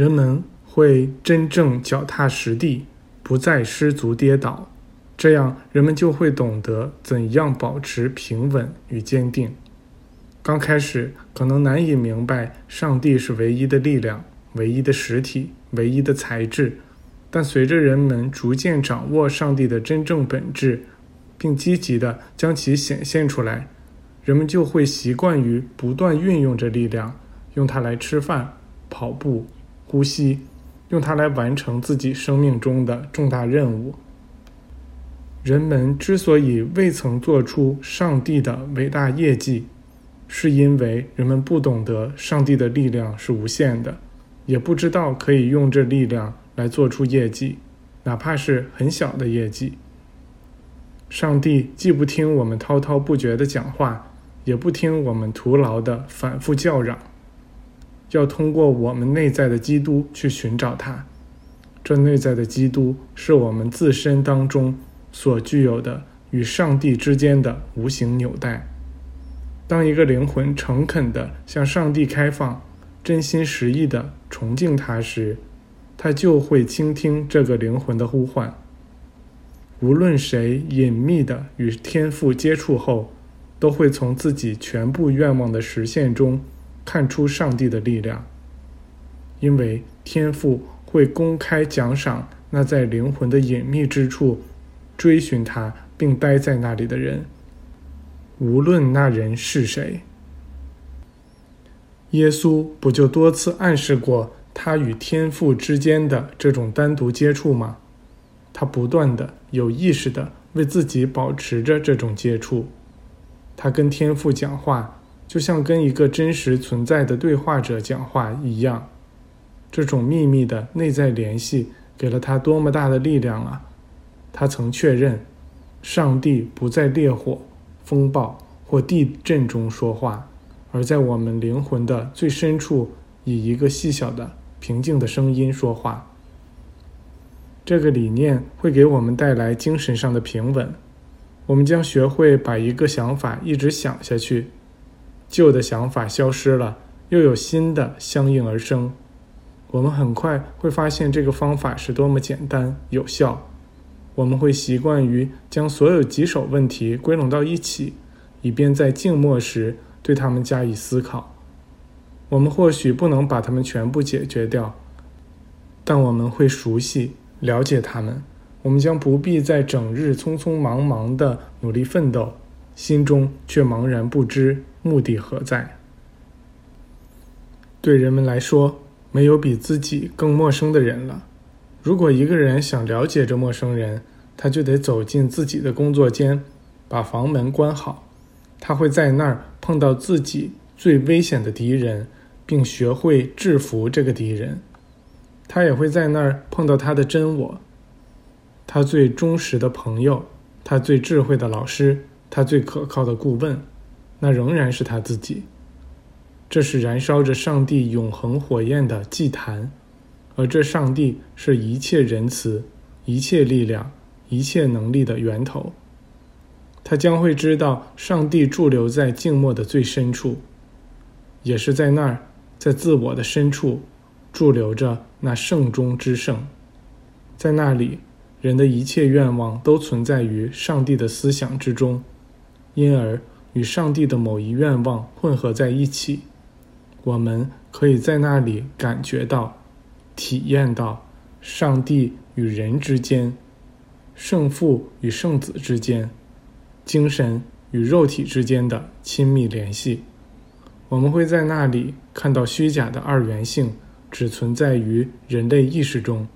人们会真正脚踏实地，不再失足跌倒，这样人们就会懂得怎样保持平稳与坚定。刚开始可能难以明白上帝是唯一的力量、唯一的实体、唯一的材质，但随着人们逐渐掌握上帝的真正本质，并积极地将其显现出来，人们就会习惯于不断运用这力量，用它来吃饭、跑步。呼吸，用它来完成自己生命中的重大任务。人们之所以未曾做出上帝的伟大业绩，是因为人们不懂得上帝的力量是无限的，也不知道可以用这力量来做出业绩，哪怕是很小的业绩。上帝既不听我们滔滔不绝的讲话，也不听我们徒劳的反复叫嚷。要通过我们内在的基督去寻找它，这内在的基督是我们自身当中所具有的与上帝之间的无形纽带。当一个灵魂诚恳地向上帝开放，真心实意地崇敬他时，他就会倾听这个灵魂的呼唤。无论谁隐秘地与天父接触后，都会从自己全部愿望的实现中。看出上帝的力量，因为天父会公开奖赏那在灵魂的隐秘之处追寻他并待在那里的人，无论那人是谁。耶稣不就多次暗示过他与天父之间的这种单独接触吗？他不断的有意识的为自己保持着这种接触，他跟天父讲话。就像跟一个真实存在的对话者讲话一样，这种秘密的内在联系给了他多么大的力量啊！他曾确认，上帝不在烈火、风暴或地震中说话，而在我们灵魂的最深处，以一个细小的、平静的声音说话。这个理念会给我们带来精神上的平稳，我们将学会把一个想法一直想下去。旧的想法消失了，又有新的相应而生。我们很快会发现这个方法是多么简单有效。我们会习惯于将所有棘手问题归拢到一起，以便在静默时对他们加以思考。我们或许不能把它们全部解决掉，但我们会熟悉、了解它们。我们将不必在整日匆匆忙忙地努力奋斗。心中却茫然不知目的何在。对人们来说，没有比自己更陌生的人了。如果一个人想了解这陌生人，他就得走进自己的工作间，把房门关好。他会在那儿碰到自己最危险的敌人，并学会制服这个敌人。他也会在那儿碰到他的真我，他最忠实的朋友，他最智慧的老师。他最可靠的顾问，那仍然是他自己。这是燃烧着上帝永恒火焰的祭坛，而这上帝是一切仁慈、一切力量、一切能力的源头。他将会知道，上帝驻留在静默的最深处，也是在那儿，在自我的深处，驻留着那圣中之圣。在那里，人的一切愿望都存在于上帝的思想之中。因而与上帝的某一愿望混合在一起，我们可以在那里感觉到、体验到上帝与人之间、圣父与圣子之间、精神与肉体之间的亲密联系。我们会在那里看到虚假的二元性只存在于人类意识中，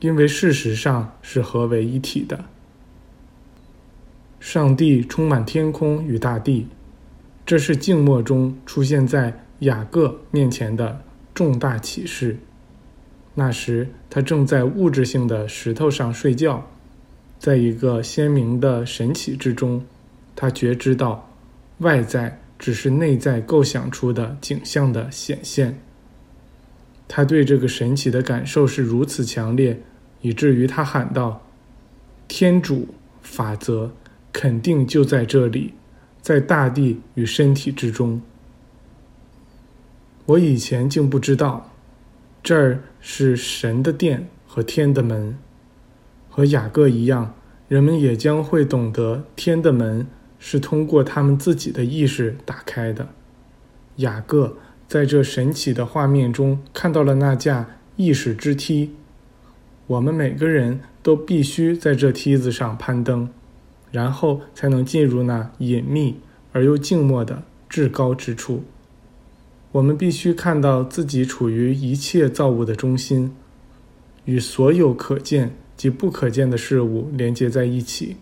因为事实上是合为一体的。上帝充满天空与大地，这是静默中出现在雅各面前的重大启示。那时，他正在物质性的石头上睡觉，在一个鲜明的神奇之中，他觉知到外在只是内在构想出的景象的显现。他对这个神奇的感受是如此强烈，以至于他喊道：“天主法则。”肯定就在这里，在大地与身体之中。我以前竟不知道，这儿是神的殿和天的门，和雅各一样，人们也将会懂得天的门是通过他们自己的意识打开的。雅各在这神奇的画面中看到了那架意识之梯，我们每个人都必须在这梯子上攀登，然后才能进入那隐秘而又静默的至高之处。我们必须看到自己处于一切造物的中心，与所有可见及不可见的事物连接在一起，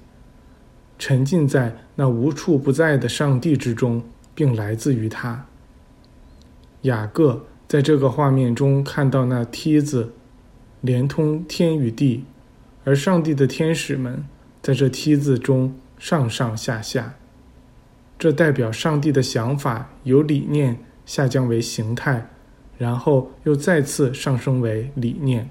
沉浸在那无处不在的上帝之中，并来自于他。雅各在这个画面中看到那梯子连通天与地，而上帝的天使们在这梯子中上上下下。这代表上帝的想法由理念下降为形态，然后又再次上升为理念。